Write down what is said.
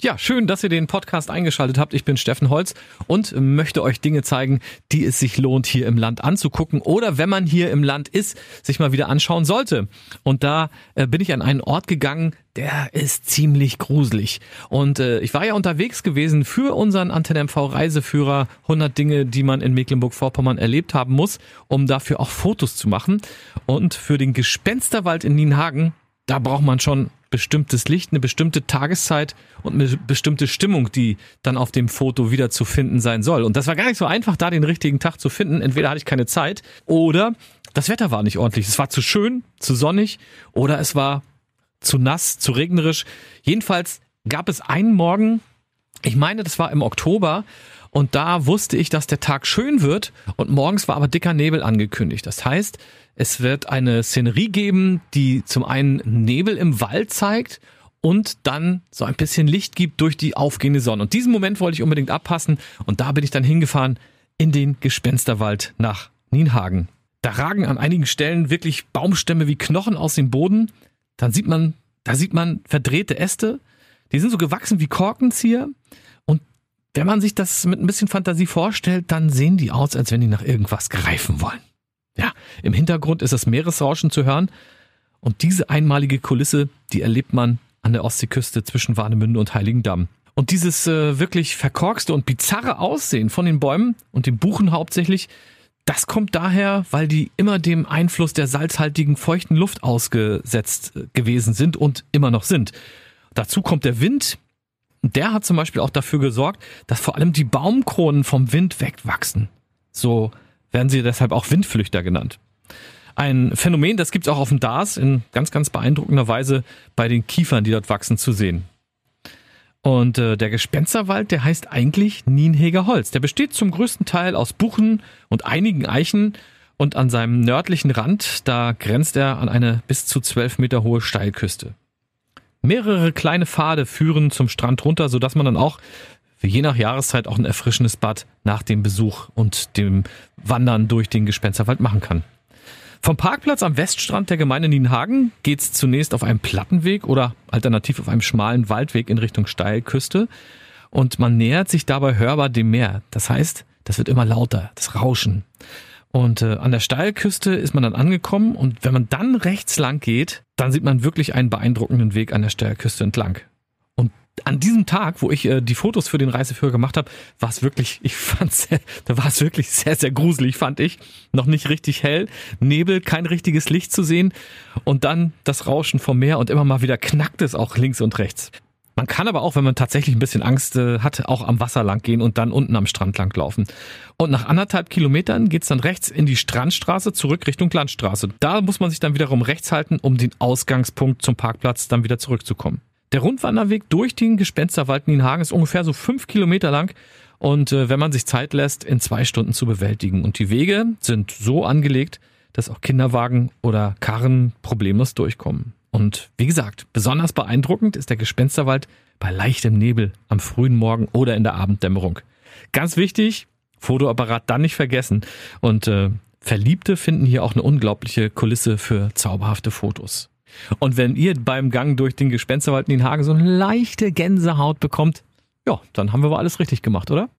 Ja, schön, dass ihr den Podcast eingeschaltet habt. Ich bin Steffen Holz und möchte euch Dinge zeigen, die es sich lohnt, hier im Land anzugucken oder wenn man hier im Land ist, sich mal wieder anschauen sollte. Und da äh, bin ich an einen Ort gegangen, der ist ziemlich gruselig. Und äh, ich war ja unterwegs gewesen für unseren Antenne MV Reiseführer 100 Dinge, die man in Mecklenburg-Vorpommern erlebt haben muss, um dafür auch Fotos zu machen. Und für den Gespensterwald in Nienhagen, da braucht man schon bestimmtes Licht, eine bestimmte Tageszeit und eine bestimmte Stimmung, die dann auf dem Foto wieder zu finden sein soll. Und das war gar nicht so einfach, da den richtigen Tag zu finden. Entweder hatte ich keine Zeit oder das Wetter war nicht ordentlich. Es war zu schön, zu sonnig oder es war zu nass, zu regnerisch. Jedenfalls gab es einen Morgen, ich meine, das war im Oktober, und da wusste ich, dass der Tag schön wird und morgens war aber dicker Nebel angekündigt. Das heißt, es wird eine Szenerie geben, die zum einen Nebel im Wald zeigt und dann so ein bisschen Licht gibt durch die aufgehende Sonne. Und diesen Moment wollte ich unbedingt abpassen und da bin ich dann hingefahren in den Gespensterwald nach Nienhagen. Da ragen an einigen Stellen wirklich Baumstämme wie Knochen aus dem Boden. Dann sieht man, da sieht man verdrehte Äste. Die sind so gewachsen wie Korkenzieher. Wenn man sich das mit ein bisschen Fantasie vorstellt, dann sehen die aus, als wenn die nach irgendwas greifen wollen. Ja, im Hintergrund ist das Meeresrauschen zu hören und diese einmalige Kulisse, die erlebt man an der Ostseeküste zwischen Warnemünde und Heiligendamm. Und dieses äh, wirklich verkorkste und bizarre Aussehen von den Bäumen und den Buchen hauptsächlich, das kommt daher, weil die immer dem Einfluss der salzhaltigen, feuchten Luft ausgesetzt äh, gewesen sind und immer noch sind. Dazu kommt der Wind, der hat zum Beispiel auch dafür gesorgt, dass vor allem die Baumkronen vom Wind wegwachsen. So werden sie deshalb auch Windflüchter genannt. Ein Phänomen, das gibt es auch auf dem Dars in ganz, ganz beeindruckender Weise bei den Kiefern, die dort wachsen, zu sehen. Und äh, der Gespensterwald, der heißt eigentlich Nienheger Holz. Der besteht zum größten Teil aus Buchen und einigen Eichen und an seinem nördlichen Rand, da grenzt er an eine bis zu zwölf Meter hohe Steilküste. Mehrere kleine Pfade führen zum Strand runter, sodass man dann auch je nach Jahreszeit auch ein erfrischendes Bad nach dem Besuch und dem Wandern durch den Gespensterwald machen kann. Vom Parkplatz am Weststrand der Gemeinde Nienhagen geht's zunächst auf einem Plattenweg oder alternativ auf einem schmalen Waldweg in Richtung Steilküste und man nähert sich dabei hörbar dem Meer. Das heißt, das wird immer lauter, das Rauschen. Und äh, an der Steilküste ist man dann angekommen und wenn man dann rechts lang geht, dann sieht man wirklich einen beeindruckenden Weg an der Steilküste entlang. Und an diesem Tag, wo ich äh, die Fotos für den Reiseführer gemacht habe, war es wirklich, ich fand's, da war es wirklich sehr, sehr gruselig, fand ich. Noch nicht richtig hell, Nebel, kein richtiges Licht zu sehen und dann das Rauschen vom Meer und immer mal wieder knackt es auch links und rechts. Man kann aber auch, wenn man tatsächlich ein bisschen Angst äh, hat, auch am Wasser lang gehen und dann unten am Strand lang laufen. Und nach anderthalb Kilometern geht's dann rechts in die Strandstraße zurück Richtung Landstraße. Da muss man sich dann wiederum rechts halten, um den Ausgangspunkt zum Parkplatz dann wieder zurückzukommen. Der Rundwanderweg durch den Gespensterwald Nienhagen ist ungefähr so fünf Kilometer lang und äh, wenn man sich Zeit lässt, in zwei Stunden zu bewältigen. Und die Wege sind so angelegt, dass auch Kinderwagen oder Karren problemlos durchkommen. Und wie gesagt, besonders beeindruckend ist der Gespensterwald bei leichtem Nebel am frühen Morgen oder in der Abenddämmerung. Ganz wichtig, Fotoapparat dann nicht vergessen. Und äh, Verliebte finden hier auch eine unglaubliche Kulisse für zauberhafte Fotos. Und wenn ihr beim Gang durch den Gespensterwald in den Hagen so eine leichte Gänsehaut bekommt, ja, dann haben wir wohl alles richtig gemacht, oder?